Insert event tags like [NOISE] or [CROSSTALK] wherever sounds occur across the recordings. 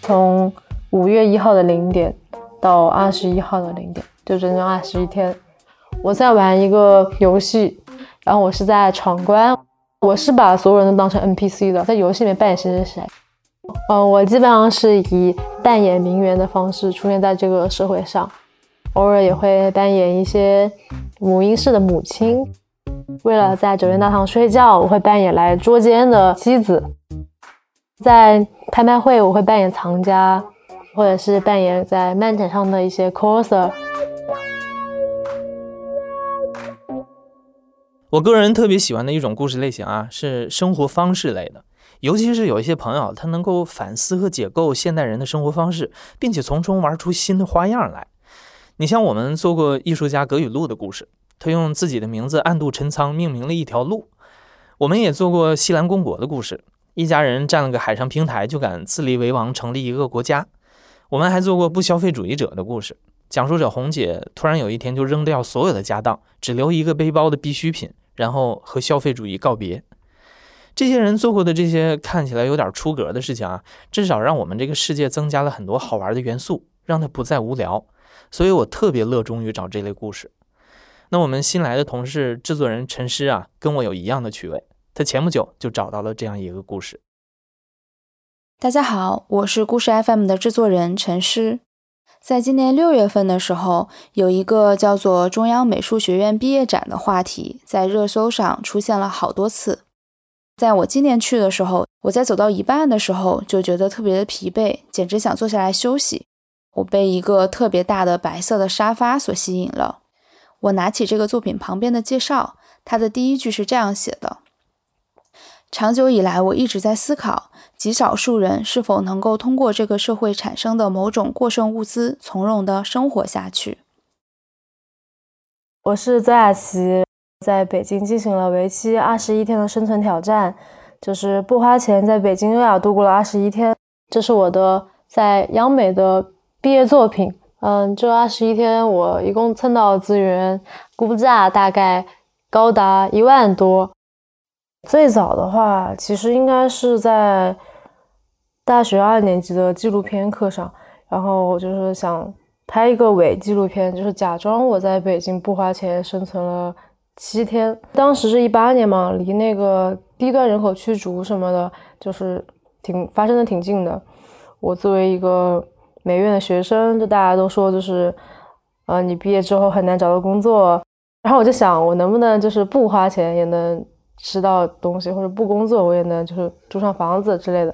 从五月一号的零点到二十一号的零点，就整整二十一天，我在玩一个游戏，然后我是在闯关，我是把所有人都当成 NPC 的，在游戏里面扮演谁谁谁。嗯，我基本上是以扮演名媛的方式出现在这个社会上，偶尔也会扮演一些母婴室的母亲。为了在酒店大堂睡觉，我会扮演来捉奸的妻子。在拍卖会，我会扮演藏家，或者是扮演在漫展上的一些 coser。我个人特别喜欢的一种故事类型啊，是生活方式类的，尤其是有一些朋友，他能够反思和解构现代人的生活方式，并且从中玩出新的花样来。你像我们做过艺术家葛雨露的故事，他用自己的名字暗度陈仓命名了一条路。我们也做过西兰公国的故事。一家人占了个海上平台，就敢自立为王，成立一个国家。我们还做过不消费主义者的故事，讲述者红姐突然有一天就扔掉所有的家当，只留一个背包的必需品，然后和消费主义告别。这些人做过的这些看起来有点出格的事情啊，至少让我们这个世界增加了很多好玩的元素，让它不再无聊。所以我特别乐衷于找这类故事。那我们新来的同事制作人陈诗啊，跟我有一样的趣味。他前不久就找到了这样一个故事。大家好，我是故事 FM 的制作人陈诗。在今年六月份的时候，有一个叫做“中央美术学院毕业展”的话题在热搜上出现了好多次。在我今年去的时候，我在走到一半的时候就觉得特别的疲惫，简直想坐下来休息。我被一个特别大的白色的沙发所吸引了。我拿起这个作品旁边的介绍，它的第一句是这样写的。长久以来，我一直在思考，极少数人是否能够通过这个社会产生的某种过剩物资，从容的生活下去。我是邹雅琪，在北京进行了为期二十一天的生存挑战，就是不花钱在北京优雅度过了二十一天。这是我的在央美的毕业作品。嗯，这二十一天我一共蹭到的资源，估价大概高达一万多。最早的话，其实应该是在大学二年级的纪录片课上，然后我就是想拍一个伪纪录片，就是假装我在北京不花钱生存了七天。当时是一八年嘛，离那个低端人口驱逐什么的，就是挺发生的挺近的。我作为一个美院的学生，就大家都说就是，呃，你毕业之后很难找到工作，然后我就想，我能不能就是不花钱也能。吃到东西或者不工作，我也能就是住上房子之类的。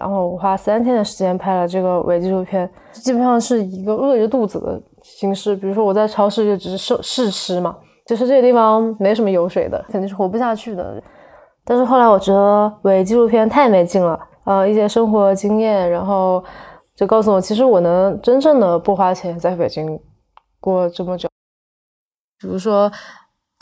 然后我花三天的时间拍了这个伪纪录片，基本上是一个饿着肚子的形式。比如说我在超市就只是试吃嘛，就是这个地方没什么油水的，肯定是活不下去的。但是后来我觉得伪纪录片太没劲了，呃，一些生活经验，然后就告诉我，其实我能真正的不花钱在北京过这么久。比如说。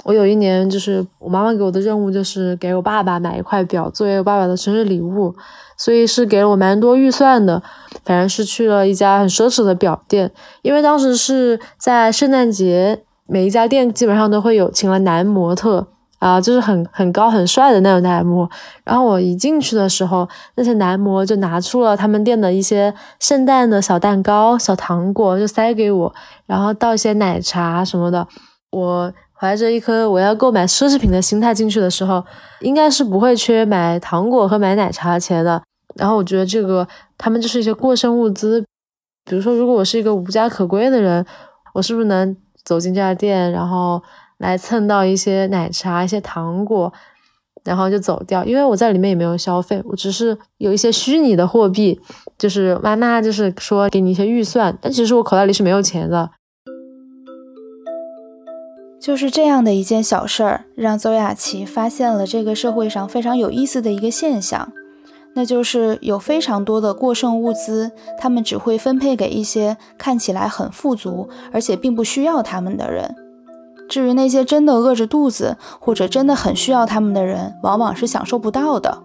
我有一年，就是我妈妈给我的任务，就是给我爸爸买一块表作为我爸爸的生日礼物，所以是给了我蛮多预算的。反正是去了一家很奢侈的表店，因为当时是在圣诞节，每一家店基本上都会有请了男模特啊，就是很很高很帅的那种男模。然后我一进去的时候，那些男模就拿出了他们店的一些圣诞的小蛋糕、小糖果，就塞给我，然后倒一些奶茶什么的，我。怀着一颗我要购买奢侈品的心态进去的时候，应该是不会缺买糖果和买奶茶的钱的。然后我觉得这个他们就是一些过剩物资。比如说，如果我是一个无家可归的人，我是不是能走进这家店，然后来蹭到一些奶茶、一些糖果，然后就走掉？因为我在里面也没有消费，我只是有一些虚拟的货币，就是妈妈就是说给你一些预算，但其实我口袋里是没有钱的。就是这样的一件小事儿，让邹雅琪发现了这个社会上非常有意思的一个现象，那就是有非常多的过剩物资，他们只会分配给一些看起来很富足，而且并不需要他们的人。至于那些真的饿着肚子，或者真的很需要他们的人，往往是享受不到的。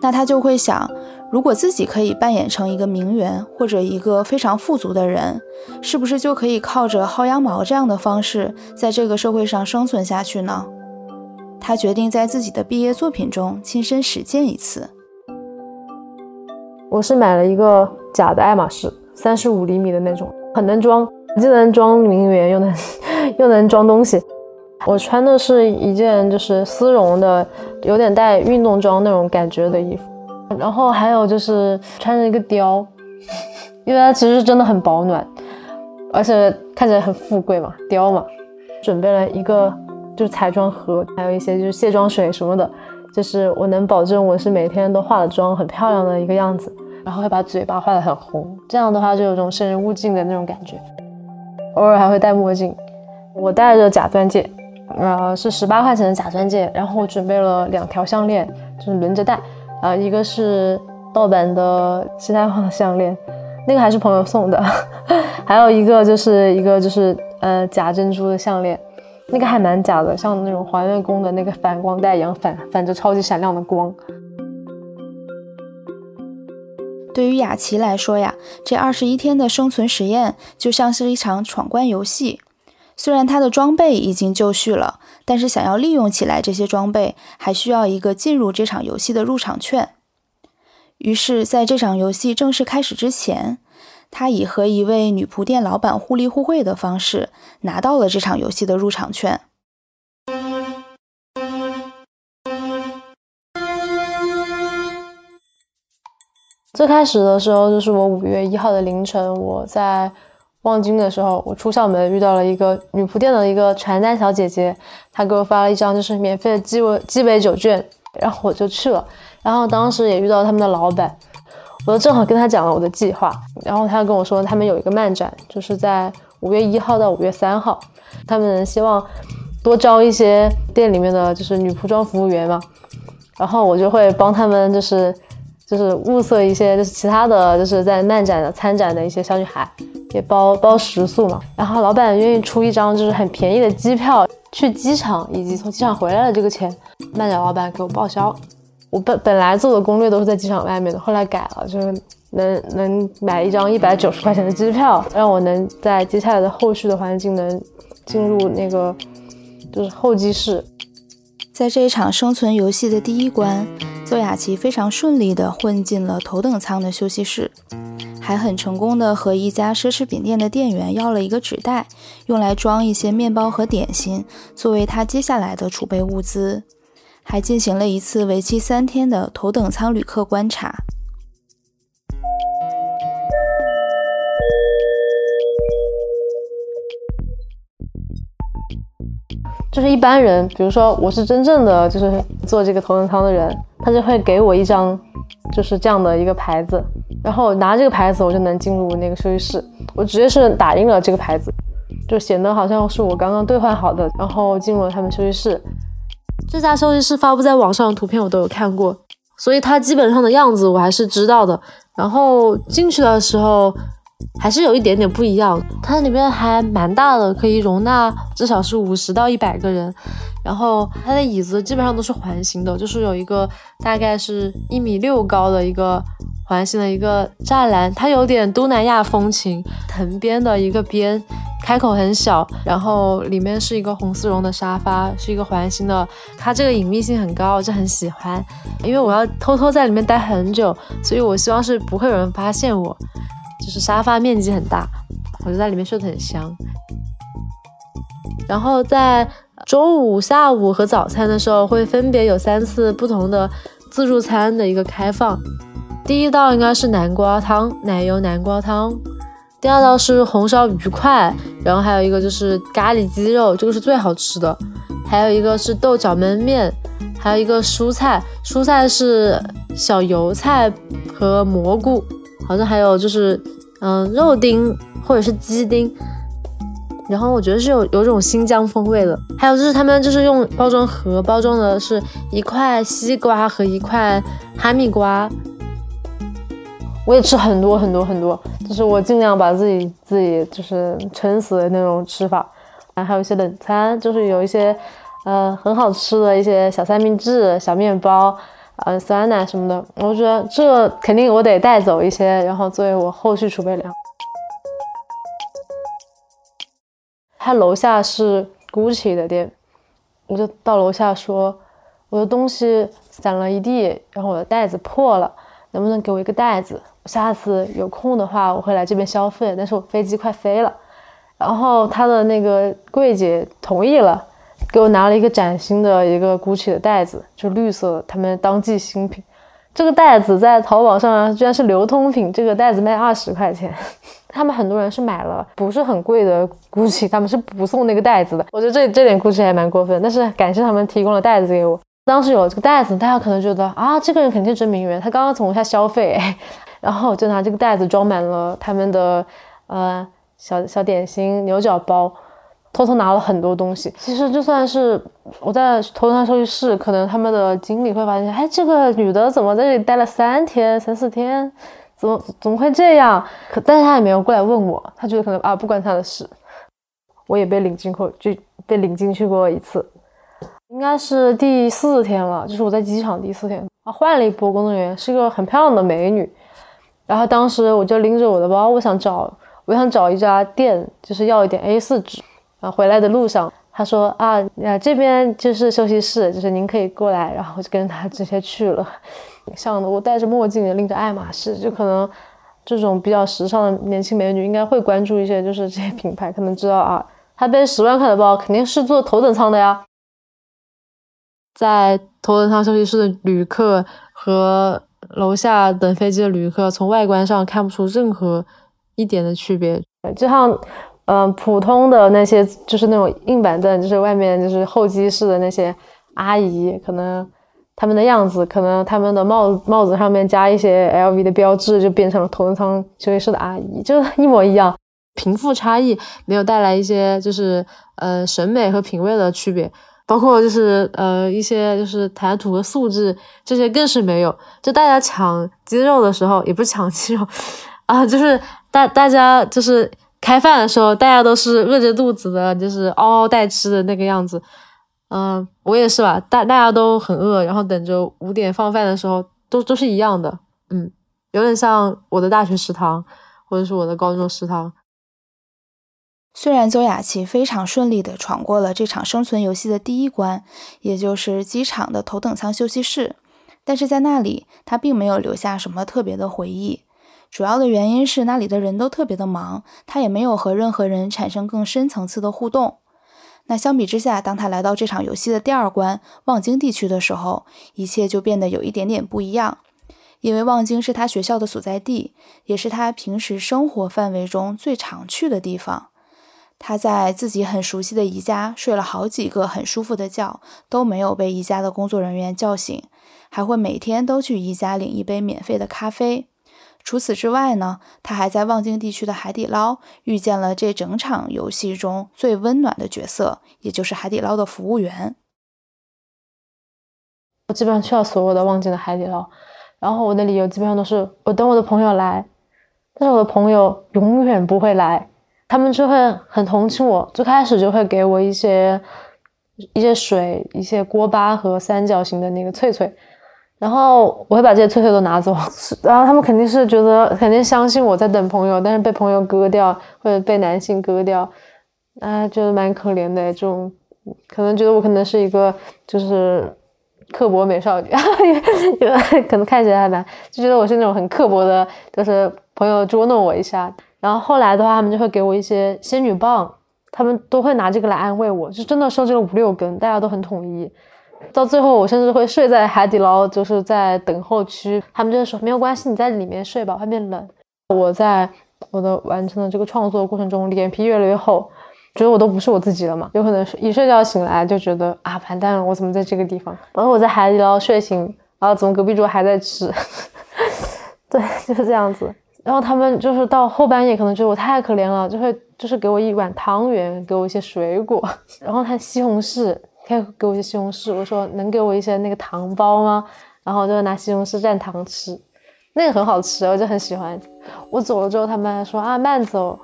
那他就会想。如果自己可以扮演成一个名媛或者一个非常富足的人，是不是就可以靠着薅羊毛这样的方式在这个社会上生存下去呢？他决定在自己的毕业作品中亲身实践一次。我是买了一个假的爱马仕，三十五厘米的那种，很能装，既能装名媛，又能 [LAUGHS] 又能装东西。我穿的是一件就是丝绒的，有点带运动装那种感觉的衣服。然后还有就是穿着一个貂，[LAUGHS] 因为它其实真的很保暖，而且看起来很富贵嘛，貂嘛。准备了一个就是彩妆盒，还有一些就是卸妆水什么的，就是我能保证我是每天都化了妆很漂亮的一个样子。然后会把嘴巴画得很红，这样的话就有种生人勿近的那种感觉。偶尔还会戴墨镜，我戴着假钻戒，呃，是十八块钱的假钻戒。然后我准备了两条项链，就是轮着戴，啊，一个是盗版的西太后的项链，那个还是朋友送的，[LAUGHS] 还有一个就是一个就是呃假珍珠的项链，那个还蛮假的，像那种还愿宫的那个反光带一样，反反着超级闪亮的光。对于雅琪来说呀，这二十一天的生存实验就像是一场闯关游戏。虽然他的装备已经就绪了，但是想要利用起来这些装备，还需要一个进入这场游戏的入场券。于是，在这场游戏正式开始之前，他以和一位女仆店老板互利互惠的方式，拿到了这场游戏的入场券。最开始的时候，就是我五月一号的凌晨，我在望京的时候，我出校门遇到了一个女仆店的一个传单小姐姐，她给我发了一张就是免费的鸡尾鸡尾酒券，然后我就去了，然后当时也遇到他们的老板，我就正好跟他讲了我的计划，然后他跟我说他们有一个漫展，就是在五月一号到五月三号，他们希望多招一些店里面的就是女仆装服务员嘛，然后我就会帮他们就是。就是物色一些，就是其他的就是在漫展的参展的一些小女孩，也包包食宿嘛。然后老板愿意出一张就是很便宜的机票去机场，以及从机场回来的这个钱，漫展老板给我报销。我本本来做的攻略都是在机场外面的，后来改了，就是能能买一张一百九十块钱的机票，让我能在接下来的后续的环境能进入那个就是候机室。在这一场生存游戏的第一关。邹雅琪非常顺利地混进了头等舱的休息室，还很成功地和一家奢侈品店的店员要了一个纸袋，用来装一些面包和点心，作为他接下来的储备物资。还进行了一次为期三天的头等舱旅客观察。就是一般人，比如说我是真正的就是做这个头等舱的人。他就会给我一张，就是这样的一个牌子，然后拿这个牌子，我就能进入那个休息室。我直接是打印了这个牌子，就显得好像是我刚刚兑换好的，然后进入了他们休息室。这家休息室发布在网上的图片我都有看过，所以它基本上的样子我还是知道的。然后进去的时候。还是有一点点不一样，它里面还蛮大的，可以容纳至少是五十到一百个人。然后它的椅子基本上都是环形的，就是有一个大概是一米六高的一个环形的一个栅栏，它有点东南亚风情，藤编的一个边，开口很小，然后里面是一个红丝绒的沙发，是一个环形的，它这个隐秘性很高，我就很喜欢，因为我要偷偷在里面待很久，所以我希望是不会有人发现我。就是沙发面积很大，我就在里面睡得很香。然后在中午、下午和早餐的时候，会分别有三次不同的自助餐的一个开放。第一道应该是南瓜汤，奶油南瓜汤；第二道是红烧鱼块，然后还有一个就是咖喱鸡肉，这个是最好吃的。还有一个是豆角焖面，还有一个蔬菜，蔬菜是小油菜和蘑菇。好像还有就是，嗯，肉丁或者是鸡丁，然后我觉得是有有种新疆风味的。还有就是他们就是用包装盒包装的是一块西瓜和一块哈密瓜。我也吃很多很多很多，就是我尽量把自己自己就是撑死的那种吃法。然后还有一些冷餐，就是有一些呃很好吃的一些小三明治、小面包。呃，酸奶什么的，我觉得这肯定我得带走一些，然后作为我后续储备粮。他楼下是 GUCCI 的店，我就到楼下说，我的东西散了一地，然后我的袋子破了，能不能给我一个袋子？我下次有空的话，我会来这边消费。但是我飞机快飞了，然后他的那个柜姐同意了，给我拿了一个崭新的一个 GUCCI 的袋子，就绿色，他们当季新品。这个袋子在淘宝上居然是流通品，这个袋子卖二十块钱。[LAUGHS] 他们很多人是买了不是很贵的 GUCCI，他们是不送那个袋子的。我觉得这这点 GUCCI 还蛮过分，但是感谢他们提供了袋子给我。当时有这个袋子，大家可能觉得啊，这个人肯定真名媛，他刚刚从我家消费。[LAUGHS] 然后我就拿这个袋子装满了他们的呃小小点心、牛角包，偷偷拿了很多东西。其实就算是我在头等舱休息室，可能他们的经理会发现，哎，这个女的怎么在这里待了三天、三四天，怎么怎么会这样？可但是他也没有过来问我，他觉得可能啊不关他的事。我也被领进过，就被领进去过一次，应该是第四天了，就是我在机场第四天啊，换了一波工作人员，是个很漂亮的美女。然后当时我就拎着我的包，我想找，我想找一家店，就是要一点 A4 纸。然后回来的路上，他说啊，啊这边就是休息室，就是您可以过来。然后我就跟着他直接去了。像，我戴着墨镜，拎着爱马仕，就可能这种比较时尚的年轻美女应该会关注一些，就是这些品牌，可能知道啊，她背十万块的包肯定是坐头等舱的呀。在头等舱休息室的旅客和。楼下等飞机的旅客从外观上看不出任何一点的区别，就像，嗯，普通的那些就是那种硬板凳，就是外面就是候机室的那些阿姨，可能他们的样子，可能他们的帽帽子上面加一些 LV 的标志，就变成了头等舱休息室的阿姨，就一模一样。贫富差异没有带来一些就是呃审美和品味的区别。包括就是呃一些就是谈吐和素质这些更是没有，就大家抢肌肉的时候也不是抢肌肉啊，就是大大家就是开饭的时候，大家都是饿着肚子的，就是嗷嗷待吃的那个样子。嗯，我也是吧，大大家都很饿，然后等着五点放饭的时候，都都是一样的。嗯，有点像我的大学食堂或者是我的高中食堂。虽然邹雅琪非常顺利地闯过了这场生存游戏的第一关，也就是机场的头等舱休息室，但是在那里她并没有留下什么特别的回忆。主要的原因是那里的人都特别的忙，他也没有和任何人产生更深层次的互动。那相比之下，当他来到这场游戏的第二关望京地区的时候，一切就变得有一点点不一样，因为望京是他学校的所在地，也是他平时生活范围中最常去的地方。他在自己很熟悉的宜家睡了好几个很舒服的觉，都没有被宜家的工作人员叫醒，还会每天都去宜家领一杯免费的咖啡。除此之外呢，他还在望京地区的海底捞遇见了这整场游戏中最温暖的角色，也就是海底捞的服务员。我基本上去了所有的望京的海底捞，然后我的理由基本上都是我等我的朋友来，但是我的朋友永远不会来。他们就会很同情我，最开始就会给我一些一些水、一些锅巴和三角形的那个脆脆，然后我会把这些翠翠都拿走，然后他们肯定是觉得肯定相信我在等朋友，但是被朋友割掉或者被男性割掉，啊，觉得蛮可怜的，这种可能觉得我可能是一个就是刻薄美少女，可能看起来还蛮就觉得我是那种很刻薄的，就是朋友捉弄我一下。然后后来的话，他们就会给我一些仙女棒，他们都会拿这个来安慰我，就真的收集了五六根，大家都很统一。到最后，我甚至会睡在海底捞，就是在等候区，他们就说没有关系，你在里面睡吧，外面冷。我在我的完成的这个创作过程中，脸皮越来越厚，觉得我都不是我自己了嘛。有可能是一睡觉醒来就觉得啊，完蛋了，我怎么在这个地方？然后我在海底捞睡醒，然后怎么隔壁桌还在吃？[LAUGHS] 对，就是这样子。然后他们就是到后半夜，可能觉得我太可怜了，就会就是给我一碗汤圆，给我一些水果，[LAUGHS] 然后他西红柿，可以给我一些西红柿。我说能给我一些那个糖包吗？然后我就拿西红柿蘸糖吃，那个很好吃，我就很喜欢。我走了之后，他们还说啊慢走。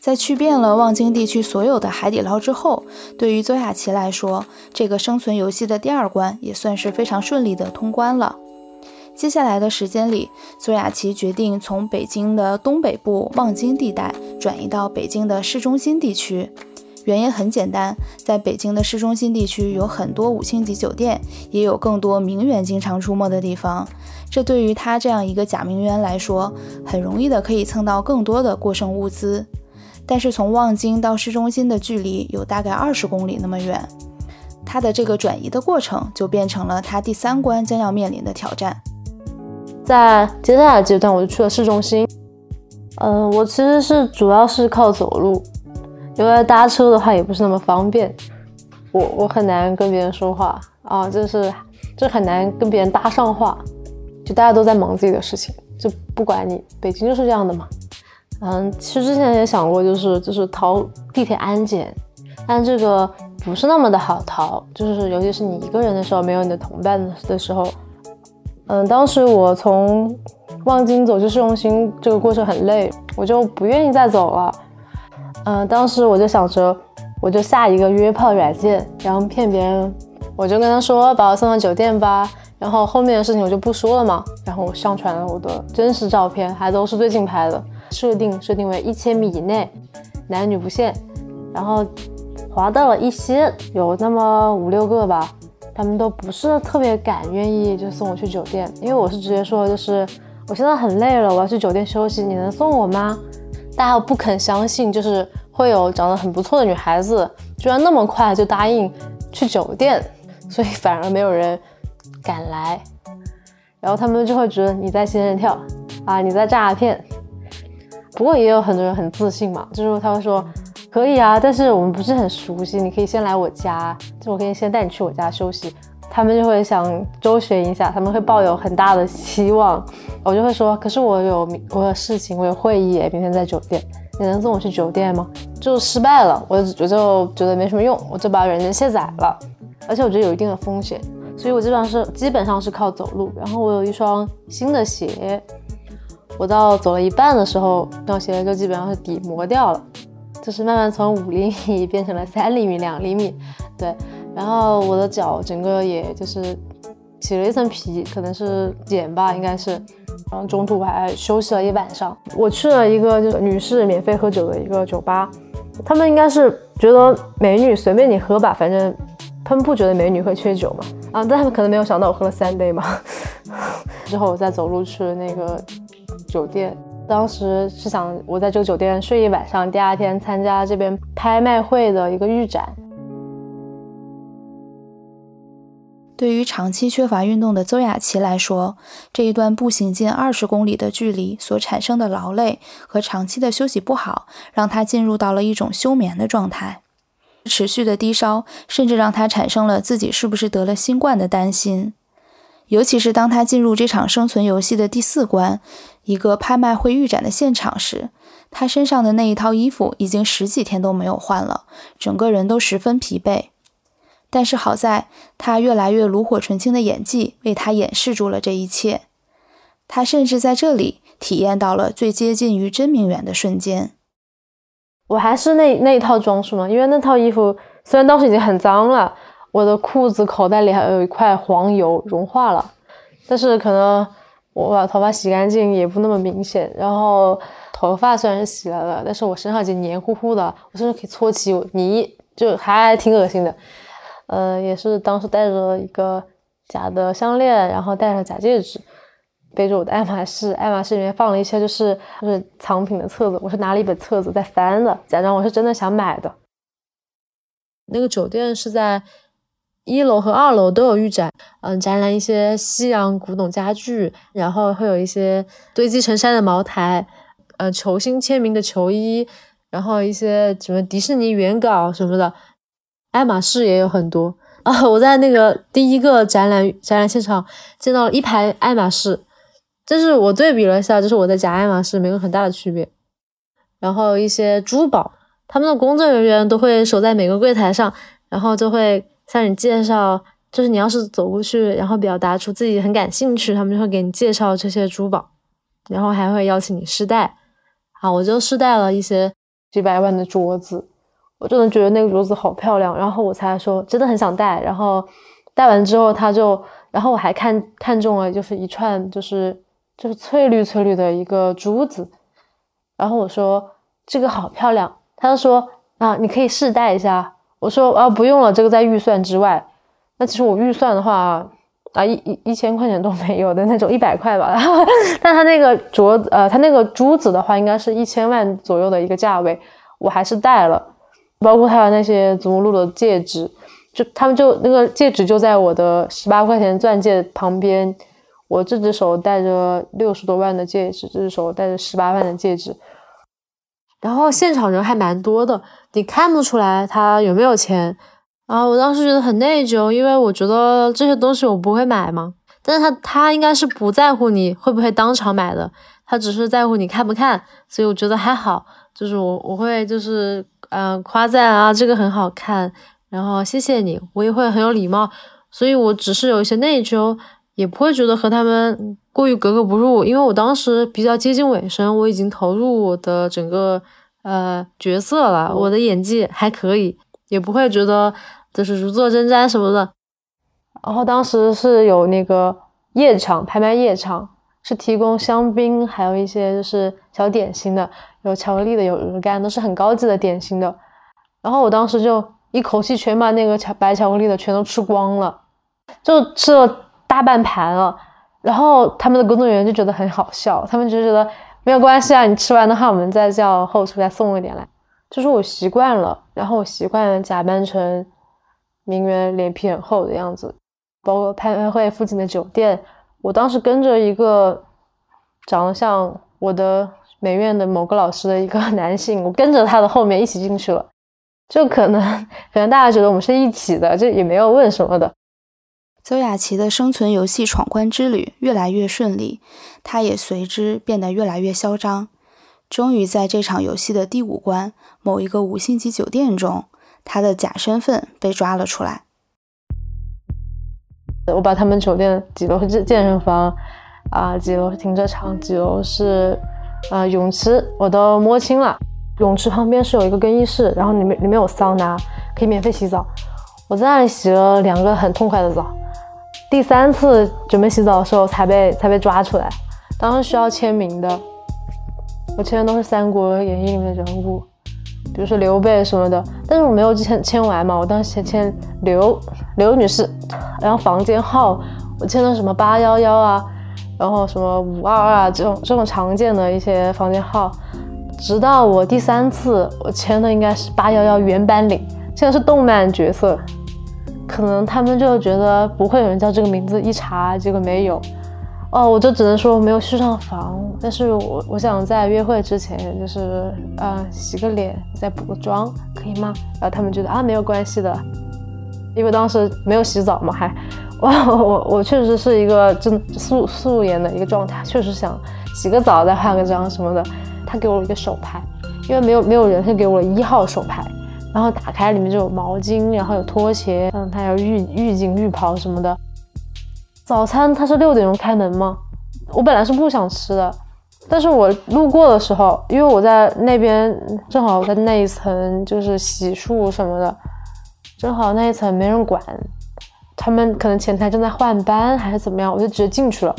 在去遍了望京地区所有的海底捞之后，对于邹雅琪来说，这个生存游戏的第二关也算是非常顺利的通关了。接下来的时间里，邹雅琪决定从北京的东北部望京地带转移到北京的市中心地区，原因很简单，在北京的市中心地区有很多五星级酒店，也有更多名媛经常出没的地方。这对于他这样一个假名媛来说，很容易的可以蹭到更多的过剩物资。但是从望京到市中心的距离有大概二十公里那么远，他的这个转移的过程就变成了他第三关将要面临的挑战。在接下来阶段，我就去了市中心。嗯，我其实是主要是靠走路，因为搭车的话也不是那么方便。我我很难跟别人说话啊，就是就很难跟别人搭上话，就大家都在忙自己的事情，就不管你。北京就是这样的嘛。嗯，其实之前也想过，就是就是逃地铁安检，但这个不是那么的好逃，就是尤其是你一个人的时候，没有你的同伴的时候。嗯，当时我从。望京走去市中心这个过程很累，我就不愿意再走了。嗯，当时我就想着，我就下一个约炮软件，然后骗别人，我就跟他说把我送到酒店吧，然后后面的事情我就不说了嘛。然后我上传了我的真实照片，还都是最近拍的，设定设定为一千米以内，男女不限。然后滑到了一些，有那么五六个吧，他们都不是特别敢愿意就送我去酒店，因为我是直接说就是。我现在很累了，我要去酒店休息，你能送我吗？大家不肯相信，就是会有长得很不错的女孩子，居然那么快就答应去酒店，所以反而没有人敢来。然后他们就会觉得你在仙人跳啊，你在诈骗。不过也有很多人很自信嘛，就是他会说可以啊，但是我们不是很熟悉，你可以先来我家，就我可以先带你去我家休息。他们就会想周旋一下，他们会抱有很大的希望。我就会说，可是我有我有事情，我有会议，明天在酒店，你能送我去酒店吗？就失败了，我我就觉得没什么用，我就把软件卸载了。而且我觉得有一定的风险，所以我基本上是基本上是靠走路。然后我有一双新的鞋，我到走了一半的时候，那双鞋就基本上是底磨掉了，就是慢慢从五厘米变成了三厘米、两厘米，对。然后我的脚整个也就是起了一层皮，可能是茧吧，应该是。然后中途我还休息了一晚上。我去了一个就是女士免费喝酒的一个酒吧，他们应该是觉得美女随便你喝吧，反正他们不觉得美女会缺酒嘛。啊，但他们可能没有想到我喝了三杯嘛。[LAUGHS] 之后我再走路去那个酒店，当时是想我在这个酒店睡一晚上，第二天参加这边拍卖会的一个预展。对于长期缺乏运动的邹雅琪来说，这一段步行近二十公里的距离所产生的劳累和长期的休息不好，让她进入到了一种休眠的状态。持续的低烧，甚至让她产生了自己是不是得了新冠的担心。尤其是当她进入这场生存游戏的第四关——一个拍卖会预展的现场时，她身上的那一套衣服已经十几天都没有换了，整个人都十分疲惫。但是好在，他越来越炉火纯青的演技为他掩饰住了这一切。他甚至在这里体验到了最接近于真名媛的瞬间。我还是那那一套装束嘛，因为那套衣服虽然当时已经很脏了，我的裤子口袋里还有一块黄油融化了，但是可能我把头发洗干净也不那么明显。然后头发虽然是洗了的，但是我身上已经黏糊糊的，我甚至可以搓起泥，就还挺恶心的。呃，也是当时带着一个假的项链，然后戴上假戒指，背着我的爱马仕，爱马仕里面放了一些就是就是藏品的册子，我是拿了一本册子在翻的，假装我是真的想买的。那个酒店是在一楼和二楼都有预展，嗯，展览一些西洋古董家具，然后会有一些堆积成山的茅台，呃，球星签名的球衣，然后一些什么迪士尼原稿什么的。爱马仕也有很多啊！我在那个第一个展览展览现场见到了一排爱马仕，就是我对比了一下，就是我在假爱马仕没有很大的区别。然后一些珠宝，他们的工作人员都会守在每个柜台上，然后就会向你介绍，就是你要是走过去，然后表达出自己很感兴趣，他们就会给你介绍这些珠宝，然后还会邀请你试戴。好，我就试戴了一些几百万的镯子。我真的觉得那个镯子好漂亮，然后我才说真的很想戴。然后戴完之后，他就，然后我还看看中了，就是一串就是就是翠绿翠绿的一个珠子。然后我说这个好漂亮，他就说啊，你可以试戴一下。我说啊，不用了，这个在预算之外。那其实我预算的话啊，一一一千块钱都没有的那种，一百块吧。[LAUGHS] 但他那个镯子，呃，他那个珠子的话，应该是一千万左右的一个价位，我还是戴了。包括他的那些祖母绿的戒指，就他们就那个戒指就在我的十八块钱钻戒旁边。我这只手戴着六十多万的戒指，这只手戴着十八万的戒指。然后现场人还蛮多的，你看不出来他有没有钱。然后我当时觉得很内疚，因为我觉得这些东西我不会买嘛。但是他他应该是不在乎你会不会当场买的，他只是在乎你看不看。所以我觉得还好，就是我我会就是嗯夸赞啊，这个很好看，然后谢谢你，我也会很有礼貌。所以我只是有一些内疚。也不会觉得和他们过于格格不入，因为我当时比较接近尾声，我已经投入我的整个呃角色了，我的演技还可以，也不会觉得就是如坐针毡什么的。然后当时是有那个夜场拍卖夜场，是提供香槟，还有一些就是小点心的，有巧克力的，有鹅肝，都是很高级的点心的。然后我当时就一口气全把那个巧白巧克力的全都吃光了，就吃了。大半盘了，然后他们的工作人员就觉得很好笑，他们就觉得没有关系啊，你吃完的话，我们再叫后厨再送一点来。就是我习惯了，然后我习惯假扮成名媛，脸皮很厚的样子。包括拍卖会附近的酒店，我当时跟着一个长得像我的美院的某个老师的一个 [LAUGHS] 男性，我跟着他的后面一起进去了。就可能可能大家觉得我们是一起的，就也没有问什么的。邹雅琪的生存游戏闯关之旅越来越顺利，她也随之变得越来越嚣张。终于在这场游戏的第五关，某一个五星级酒店中，她的假身份被抓了出来。我把他们酒店几楼是健健身房，啊，几楼是停车场，几楼是啊泳池，我都摸清了。泳池旁边是有一个更衣室，然后里面里面有桑拿，可以免费洗澡。我在那里洗了两个很痛快的澡。第三次准备洗澡的时候才被才被抓出来，当时需要签名的，我签的都是《三国演义》里面的人物，比如说刘备什么的，但是我没有签签完嘛，我当时签签刘刘女士，然后房间号我签的什么八幺幺啊，然后什么五二啊这种这种常见的一些房间号，直到我第三次我签的应该是八幺幺原班领，现在是动漫角色。可能他们就觉得不会有人叫这个名字，一查结果没有，哦，我就只能说没有续上房。但是我我想在约会之前，就是呃洗个脸，再补个妆，可以吗？然后他们觉得啊没有关系的，因为当时没有洗澡嘛，还哇我我确实是一个真素素颜的一个状态，确实想洗个澡再化个妆什么的。他给我一个手牌，因为没有没有人，他给我了一号手牌。然后打开里面就有毛巾，然后有拖鞋，嗯，他有浴浴巾、浴袍什么的。早餐他是六点钟开门吗？我本来是不想吃的，但是我路过的时候，因为我在那边正好在那一层就是洗漱什么的，正好那一层没人管，他们可能前台正在换班还是怎么样，我就直接进去了。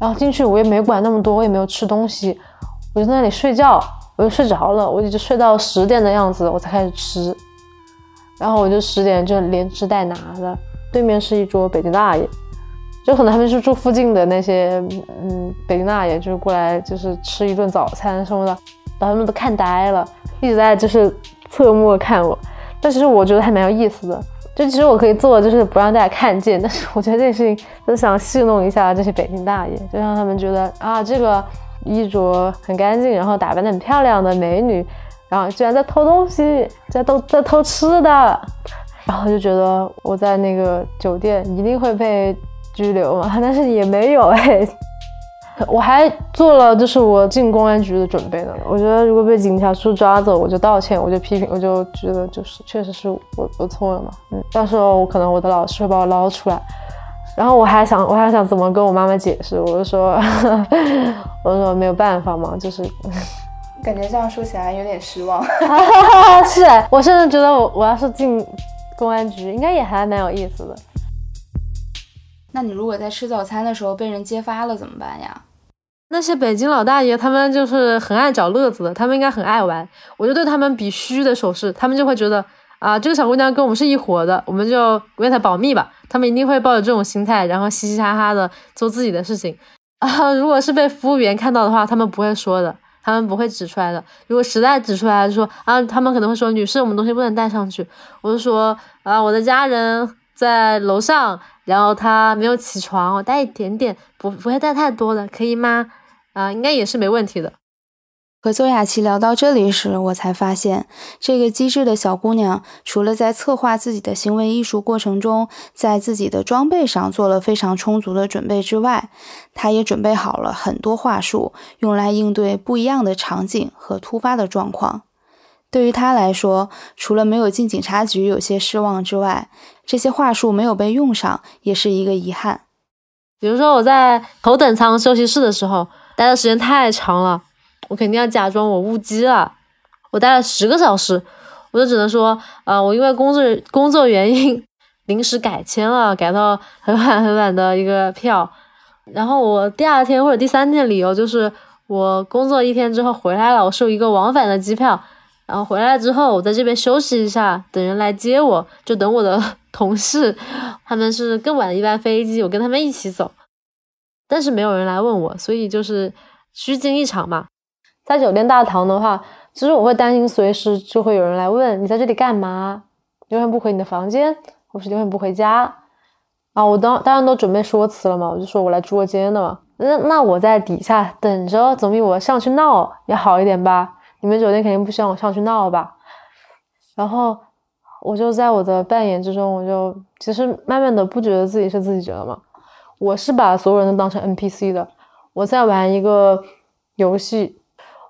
然后进去我也没管那么多，我也没有吃东西，我就在那里睡觉。我就睡着了，我一直睡到十点的样子，我才开始吃。然后我就十点就连吃带拿的。对面是一桌北京大爷，就可能他们是住附近的那些，嗯，北京大爷就是过来就是吃一顿早餐什么的，把他们都看呆了，一直在就是侧目看我。但其实我觉得还蛮有意思的，就其实我可以做就是不让大家看见，但是我觉得这件事情就想戏弄一下这些北京大爷，就让他们觉得啊这个。衣着很干净，然后打扮的很漂亮的美女，然后居然在偷东西，在偷在偷吃的，然后就觉得我在那个酒店一定会被拘留嘛，[LAUGHS] 但是也没有哎，我还做了就是我进公安局的准备呢。我觉得如果被警察叔抓走，我就道歉，我就批评，我就觉得就是确实是我我错了嘛，嗯，到时候我可能我的老师会把我捞出来。然后我还想，我还想怎么跟我妈妈解释？我就说，我说没有办法嘛，就是感觉这样说起来有点失望。是，我甚至觉得我我要是进公安局，应该也还蛮有意思的。那你如果在吃早餐的时候被人揭发了怎么办呀？那些北京老大爷，他们就是很爱找乐子的，他们应该很爱玩。我就对他们比虚的手势，他们就会觉得啊，这个小姑娘跟我们是一伙的，我们就为她保密吧。他们一定会抱着这种心态，然后嘻嘻哈哈的做自己的事情。[LAUGHS] 啊，如果是被服务员看到的话，他们不会说的，他们不会指出来的。如果实在指出来，就说啊，他们可能会说，女士，我们东西不能带上去。我就说啊，我的家人在楼上，然后他没有起床，我带一点点，不不会带太多的，可以吗？啊，应该也是没问题的。和邹雅琪聊到这里时，我才发现，这个机智的小姑娘，除了在策划自己的行为艺术过程中，在自己的装备上做了非常充足的准备之外，她也准备好了很多话术，用来应对不一样的场景和突发的状况。对于她来说，除了没有进警察局有些失望之外，这些话术没有被用上，也是一个遗憾。比如说我在头等舱休息室的时候。待的时间太长了，我肯定要假装我误机了。我待了十个小时，我就只能说，啊，我因为工作工作原因临时改签了，改到很晚很晚的一个票。然后我第二天或者第三天理由就是我工作一天之后回来了，我是有一个往返的机票。然后回来之后，我在这边休息一下，等人来接我，就等我的 [LAUGHS] 同事，他们是更晚的一班飞机，我跟他们一起走。但是没有人来问我，所以就是虚惊一场嘛。在酒店大堂的话，其实我会担心随时就会有人来问你在这里干嘛，永远不回你的房间，或是永远不回家啊。我当当然都准备说辞了嘛，我就说我来捉奸的嘛。那那我在底下等着，总比我上去闹要好一点吧？你们酒店肯定不希望我上去闹吧？然后我就在我的扮演之中，我就其实慢慢的不觉得自己是自己觉得嘛。我是把所有人都当成 NPC 的，我在玩一个游戏，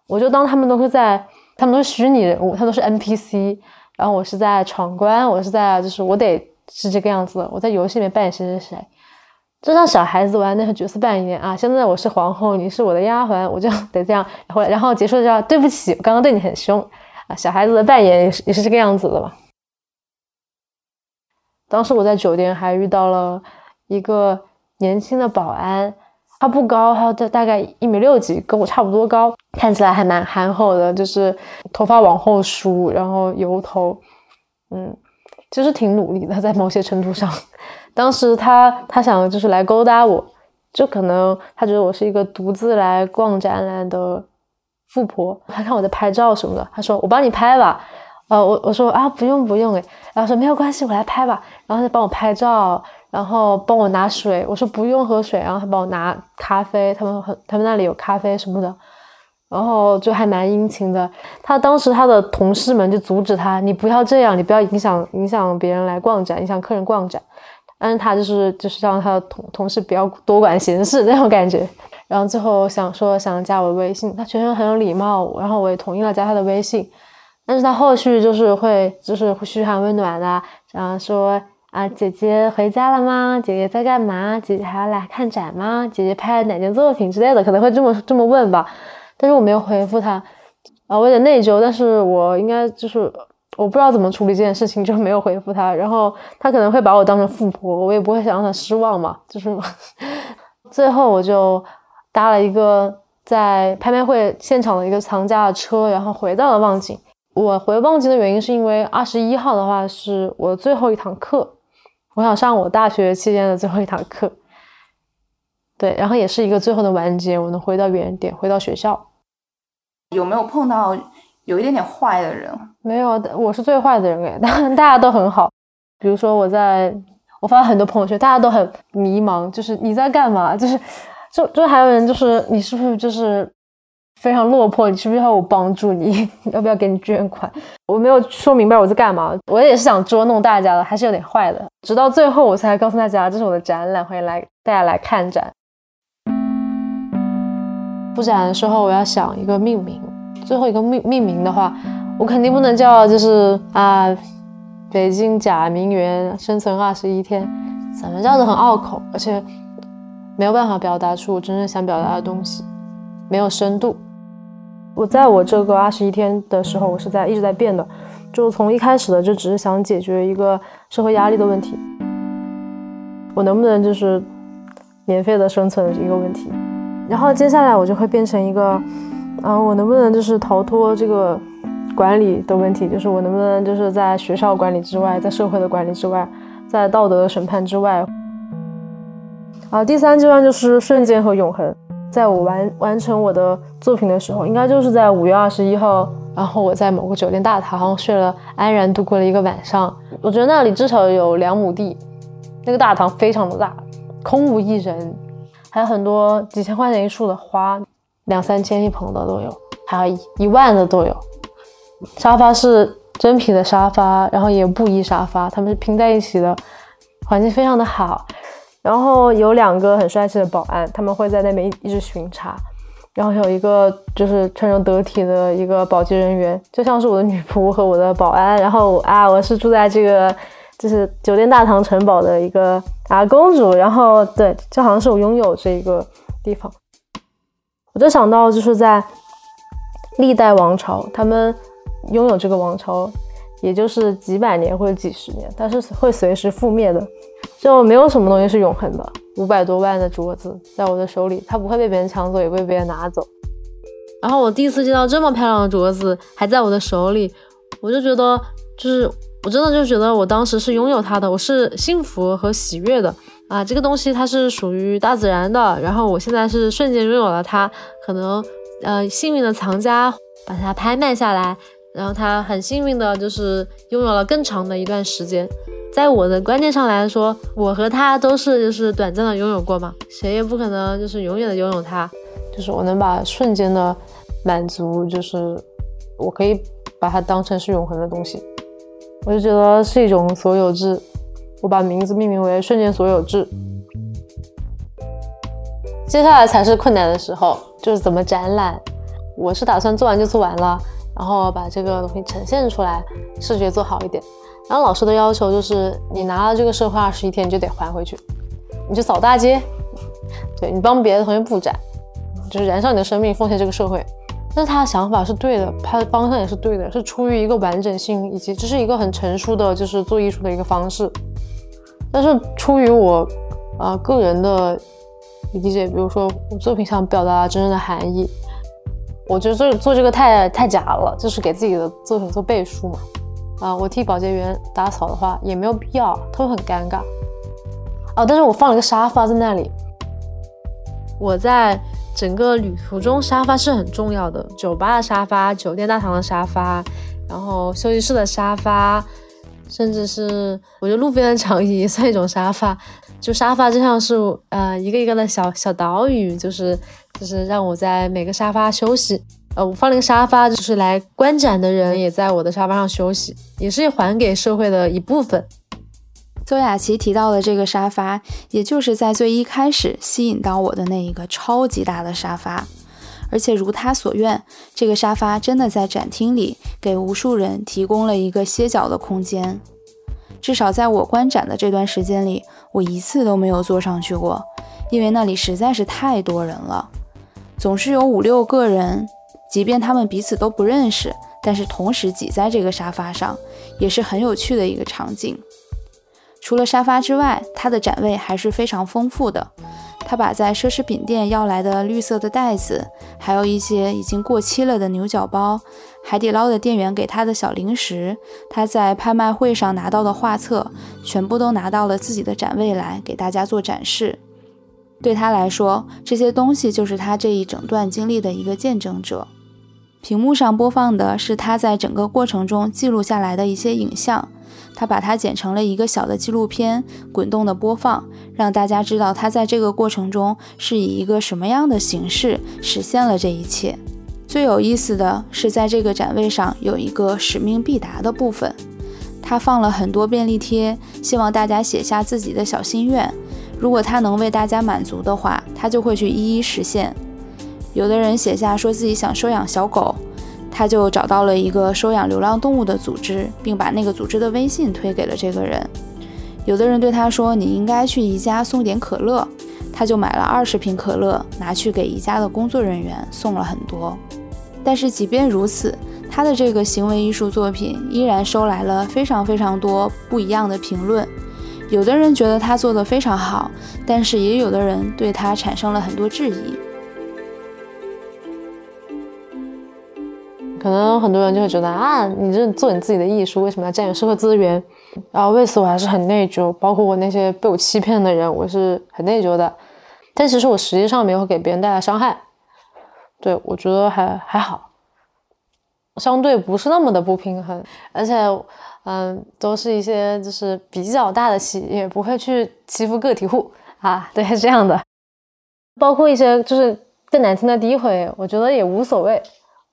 我就当他们都是在，他们都是虚拟人物，他们都是 NPC，然后我是在闯关，我是在，就是我得是这个样子的，我在游戏里面扮演谁谁谁，就像小孩子玩那个角色扮演啊，现在我是皇后，你是我的丫鬟，我就 [LAUGHS] 得这样，然后然后结束了之后，对不起，我刚刚对你很凶啊，小孩子的扮演也是也是这个样子的嘛。当时我在酒店还遇到了一个。年轻的保安，他不高，他大大概一米六几，跟我差不多高，看起来还蛮憨厚的，就是头发往后梳，然后油头，嗯，其实挺努力的，在某些程度上。[LAUGHS] 当时他他想就是来勾搭我，就可能他觉得我是一个独自来逛展览的富婆，他看我在拍照什么的，他说我帮你拍吧，呃，我我说啊不用不用诶，然后说没有关系，我来拍吧，然后他帮我拍照。然后帮我拿水，我说不用喝水，然后他帮我拿咖啡，他们很他们那里有咖啡什么的，然后就还蛮殷勤的。他当时他的同事们就阻止他，你不要这样，你不要影响影响别人来逛展，影响客人逛展。但是他就是就是让他的同同事不要多管闲事那种感觉。然后最后想说想加我微信，他全程很有礼貌，然后我也同意了加他的微信。但是他后续就是会就是嘘寒问暖的，然后说。啊，姐姐回家了吗？姐姐在干嘛？姐姐还要来看展吗？姐姐拍了哪件作品之类的，可能会这么这么问吧。但是我没有回复他，啊，我有点内疚。但是我应该就是我不知道怎么处理这件事情，就没有回复他。然后他可能会把我当成富婆，我也不会想让他失望嘛。就是 [LAUGHS] 最后我就搭了一个在拍卖会现场的一个藏家的车，然后回到了望京。我回望京的原因是因为二十一号的话是我最后一堂课。我想上我大学期间的最后一堂课，对，然后也是一个最后的完结，我能回到原点，回到学校。有没有碰到有一点点坏的人？没有，我是最坏的人哎，当然大家都很好。比如说我在，我发了很多朋友圈，大家都很迷茫，就是你在干嘛？就是，就就还有人就是你是不是就是。非常落魄，你需不需要我帮助你？[LAUGHS] 要不要给你捐款？我没有说明白我在干嘛，我也是想捉弄大家的，还是有点坏的。直到最后，我才告诉大家这是我的展览，欢迎来大家来看展。布展的时候，我要想一个命名。最后一个命命名的话，我肯定不能叫就是啊，北京假名媛生存二十一天，怎么叫都很拗口，而且没有办法表达出我真正想表达的东西，没有深度。我在我这个二十一天的时候，我是在一直在变的，就从一开始的就只是想解决一个社会压力的问题，我能不能就是免费的生存的一个问题，然后接下来我就会变成一个，啊，我能不能就是逃脱这个管理的问题？就是我能不能就是在学校管理之外，在社会的管理之外，在道德审判之外？啊，第三阶段就是瞬间和永恒。在我完完成我的作品的时候，应该就是在五月二十一号，然后我在某个酒店大堂睡了，安然度过了一个晚上。我觉得那里至少有两亩地，那个大堂非常的大，空无一人，还有很多几千块钱一束的花，两三千一捧的都有，还有一万的都有。沙发是真皮的沙发，然后也布艺沙发，它们是拼在一起的，环境非常的好。然后有两个很帅气的保安，他们会在那边一直巡查。然后有一个就是穿着得体的一个保洁人员，就像是我的女仆和我的保安。然后啊，我是住在这个就是酒店大堂城堡的一个啊公主。然后对，就好像是我拥有这一个地方。我就想到就是在历代王朝，他们拥有这个王朝，也就是几百年或者几十年，但是会随时覆灭的。就没有什么东西是永恒的。五百多万的镯子在我的手里，它不会被别人抢走，也不会被别人拿走。然后我第一次见到这么漂亮的镯子还在我的手里，我就觉得，就是我真的就觉得我当时是拥有它的，我是幸福和喜悦的啊！这个东西它是属于大自然的，然后我现在是瞬间拥有了它，可能呃幸运的藏家把它拍卖下来，然后他很幸运的就是拥有了更长的一段时间。在我的观念上来说，我和他都是就是短暂的拥有过嘛，谁也不可能就是永远的拥有它。就是我能把瞬间的满足，就是我可以把它当成是永恒的东西，我就觉得是一种所有制。我把名字命名为瞬间所有制。接下来才是困难的时候，就是怎么展览。我是打算做完就做完了，然后把这个东西呈现出来，视觉做好一点。然后老师的要求就是，你拿了这个社会二十一天，你就得还回去，你就扫大街，对你帮别的同学布展，就是燃烧你的生命，奉献这个社会。但他的想法是对的，他的方向也是对的，是出于一个完整性，以及这是一个很成熟的，就是做艺术的一个方式。但是出于我啊个人的理解，比如说我作品想表达真正的含义，我觉得做做这个太太假了，就是给自己的作品做背书嘛。啊，我替保洁员打扫的话也没有必要，他会很尴尬。哦，但是我放了个沙发在那里。我在整个旅途中，沙发是很重要的。酒吧的沙发，酒店大堂的沙发，然后休息室的沙发，甚至是我觉得路边的长椅也算一种沙发。就沙发就像是呃一个一个的小小岛屿，就是就是让我在每个沙发休息。呃，我放了一个沙发，就是来观展的人也在我的沙发上休息，也是还给社会的一部分。邹雅琪提到的这个沙发，也就是在最一开始吸引到我的那一个超级大的沙发，而且如他所愿，这个沙发真的在展厅里给无数人提供了一个歇脚的空间。至少在我观展的这段时间里，我一次都没有坐上去过，因为那里实在是太多人了，总是有五六个人。即便他们彼此都不认识，但是同时挤在这个沙发上，也是很有趣的一个场景。除了沙发之外，它的展位还是非常丰富的。他把在奢侈品店要来的绿色的袋子，还有一些已经过期了的牛角包，海底捞的店员给他的小零食，他在拍卖会上拿到的画册，全部都拿到了自己的展位来给大家做展示。对他来说，这些东西就是他这一整段经历的一个见证者。屏幕上播放的是他在整个过程中记录下来的一些影像，他把它剪成了一个小的纪录片，滚动的播放，让大家知道他在这个过程中是以一个什么样的形式实现了这一切。最有意思的是，在这个展位上有一个使命必达的部分，他放了很多便利贴，希望大家写下自己的小心愿，如果他能为大家满足的话，他就会去一一实现。有的人写下说自己想收养小狗，他就找到了一个收养流浪动物的组织，并把那个组织的微信推给了这个人。有的人对他说：“你应该去宜家送点可乐。”他就买了二十瓶可乐，拿去给宜家的工作人员送了很多。但是即便如此，他的这个行为艺术作品依然收来了非常非常多不一样的评论。有的人觉得他做的非常好，但是也有的人对他产生了很多质疑。可能很多人就会觉得啊，你这做你自己的艺术，为什么要占用社会资源？然后为此我还是很内疚，包括我那些被我欺骗的人，我是很内疚的。但其实我实际上没有给别人带来伤害，对我觉得还还好，相对不是那么的不平衡，而且嗯，都是一些就是比较大的企业，不会去欺负个体户啊，对，是这样的。包括一些就是更难听的诋毁，我觉得也无所谓。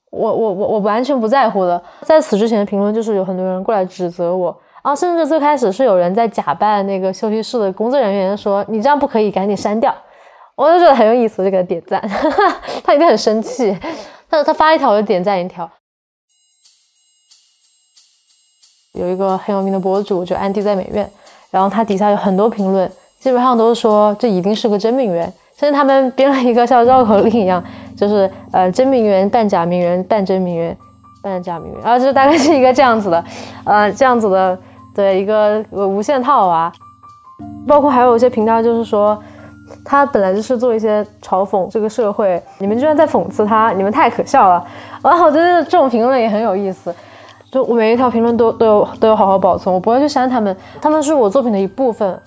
我我我我完全不在乎的。在此之前的评论就是有很多人过来指责我啊，甚至最开始是有人在假扮那个休息室的工作人员，说你这样不可以，赶紧删掉。我就觉得很有意思，就给他点赞。[LAUGHS] 他一定很生气，他他发一条我就点赞一条。有一个很有名的博主就安迪在美院，然后他底下有很多评论，基本上都是说这一定是个真名媛。甚至他们编了一个像绕口令一样，就是呃真名媛扮假名媛扮真名媛扮假名媛，然后就大概是一个这样子的，呃这样子的的一个无限套娃。包括还有一些频道就是说，他本来就是做一些嘲讽这个社会，你们居然在讽刺他，你们太可笑了。然后我觉得这种评论也很有意思，就我每一条评论都都有都有好好保存，我不会去删他们，他们是我作品的一部分。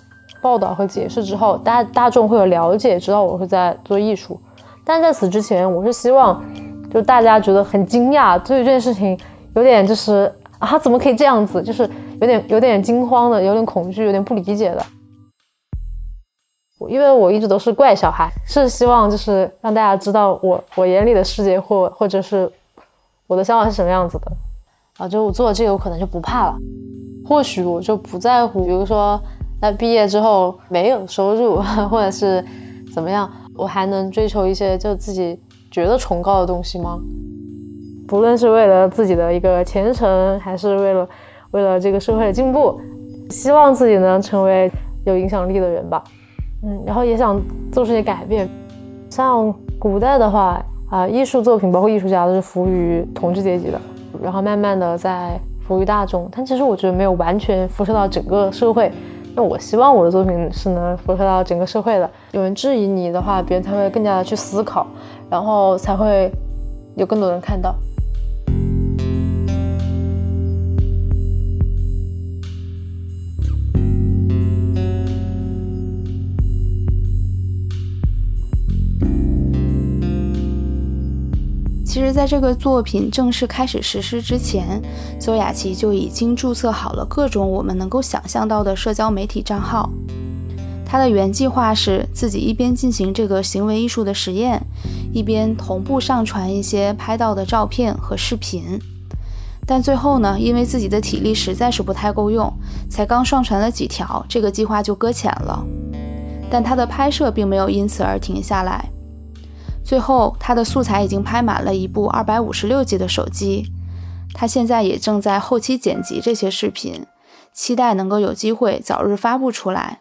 报道和解释之后，大大众会有了解，知道我是在做艺术。但在此之前，我是希望，就大家觉得很惊讶，对这件事情有点就是啊，怎么可以这样子？就是有点有点惊慌的，有点恐惧，有点不理解的。因为我一直都是怪小孩，是希望就是让大家知道我我眼里的世界，或或者是我的想法是什么样子的。啊，就我做了这个，我可能就不怕了。或许我就不在乎，比如说。那毕业之后没有收入，或者是怎么样，我还能追求一些就自己觉得崇高的东西吗？不论是为了自己的一个前程，还是为了为了这个社会的进步，希望自己能成为有影响力的人吧。嗯，然后也想做出些改变。像古代的话啊，艺术作品包括艺术家都是服务于统治阶级的，然后慢慢的在服务于大众。但其实我觉得没有完全辐射到整个社会。那我希望我的作品是能辐射到整个社会的。有人质疑你的话，别人才会更加的去思考，然后才会有更多人看到。其实，在这个作品正式开始实施之前，邹雅琪就已经注册好了各种我们能够想象到的社交媒体账号。她的原计划是自己一边进行这个行为艺术的实验，一边同步上传一些拍到的照片和视频。但最后呢，因为自己的体力实在是不太够用，才刚上传了几条，这个计划就搁浅了。但她的拍摄并没有因此而停下来。最后，他的素材已经拍满了一部二百五十六 G 的手机，他现在也正在后期剪辑这些视频，期待能够有机会早日发布出来。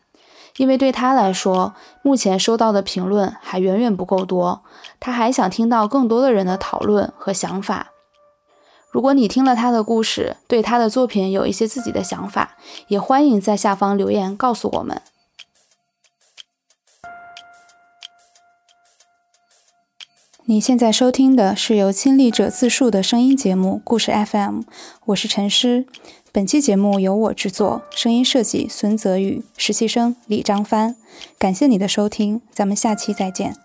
因为对他来说，目前收到的评论还远远不够多，他还想听到更多的人的讨论和想法。如果你听了他的故事，对他的作品有一些自己的想法，也欢迎在下方留言告诉我们。你现在收听的是由亲历者自述的声音节目《故事 FM》，我是陈诗。本期节目由我制作，声音设计孙泽宇，实习生李张帆。感谢你的收听，咱们下期再见。